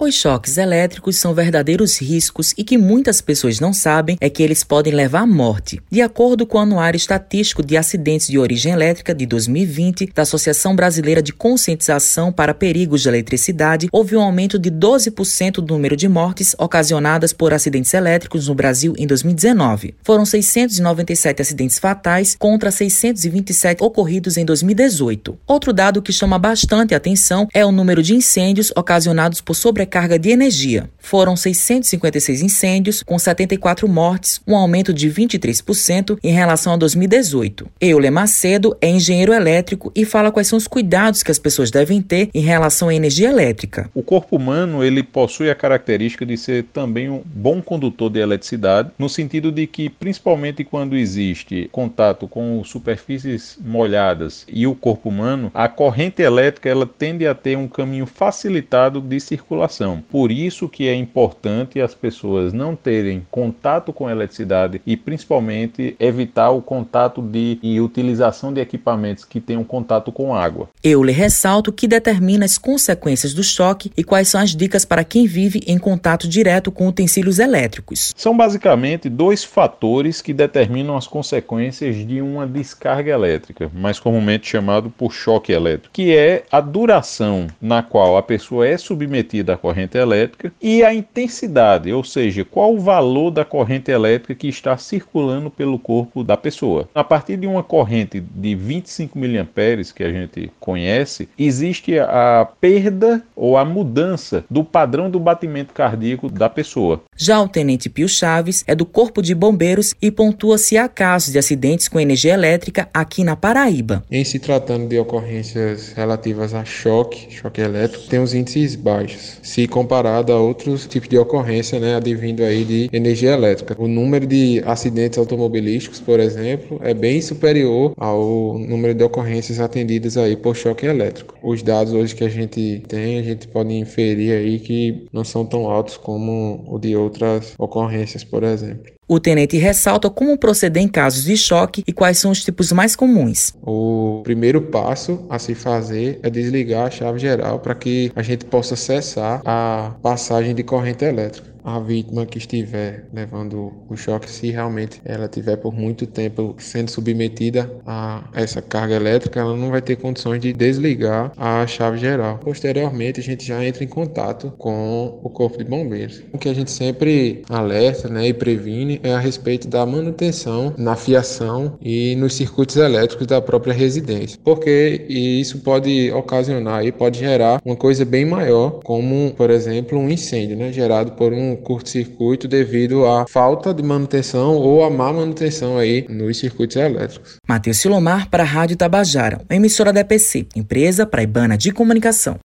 Os choques elétricos são verdadeiros riscos e que muitas pessoas não sabem é que eles podem levar à morte. De acordo com o Anuário Estatístico de Acidentes de Origem Elétrica de 2020 da Associação Brasileira de Conscientização para Perigos de Eletricidade, houve um aumento de 12% do número de mortes ocasionadas por acidentes elétricos no Brasil em 2019. Foram 697 acidentes fatais contra 627 ocorridos em 2018. Outro dado que chama bastante atenção é o número de incêndios ocasionados por sobre sobrecarga de energia. Foram 656 incêndios, com 74 mortes, um aumento de 23% em relação a 2018. Euler Macedo é engenheiro elétrico e fala quais são os cuidados que as pessoas devem ter em relação à energia elétrica. O corpo humano ele possui a característica de ser também um bom condutor de eletricidade, no sentido de que, principalmente quando existe contato com superfícies molhadas e o corpo humano, a corrente elétrica ela tende a ter um caminho facilitado de circulação por isso que é importante as pessoas não terem contato com a eletricidade e principalmente evitar o contato de e utilização de equipamentos que tenham contato com água. Eu lhe ressalto que determina as consequências do choque e quais são as dicas para quem vive em contato direto com utensílios elétricos. São basicamente dois fatores que determinam as consequências de uma descarga elétrica, mais comumente chamado por choque elétrico, que é a duração na qual a pessoa é submetida à corrente elétrica e a intensidade, ou seja, qual o valor da corrente elétrica que está circulando pelo corpo da pessoa. A partir de uma corrente de 25 mA que a gente conhece, existe a perda ou a mudança do padrão do batimento cardíaco da pessoa. Já o tenente Pio Chaves é do Corpo de Bombeiros e pontua se há casos de acidentes com energia elétrica aqui na Paraíba. Em se tratando de ocorrências relativas a choque, choque elétrico, tem os índices baixos se comparado a outros tipos de ocorrência, né, advindo aí de energia elétrica. O número de acidentes automobilísticos, por exemplo, é bem superior ao número de ocorrências atendidas aí por choque elétrico. Os dados hoje que a gente tem, a gente pode inferir aí que não são tão altos como o de outras ocorrências, por exemplo. O tenente ressalta como proceder em casos de choque e quais são os tipos mais comuns. O primeiro passo a se fazer é desligar a chave geral para que a gente possa cessar a passagem de corrente elétrica a vítima que estiver levando o choque, se realmente ela estiver por muito tempo sendo submetida a essa carga elétrica, ela não vai ter condições de desligar a chave geral. Posteriormente, a gente já entra em contato com o corpo de bombeiros. O que a gente sempre alerta né, e previne é a respeito da manutenção na fiação e nos circuitos elétricos da própria residência, porque isso pode ocasionar e pode gerar uma coisa bem maior, como por exemplo um incêndio, né, gerado por um curto-circuito devido à falta de manutenção ou à má manutenção aí nos circuitos elétricos. Matheus Silomar para a Rádio Tabajara, emissora da EPC, empresa praibana de comunicação.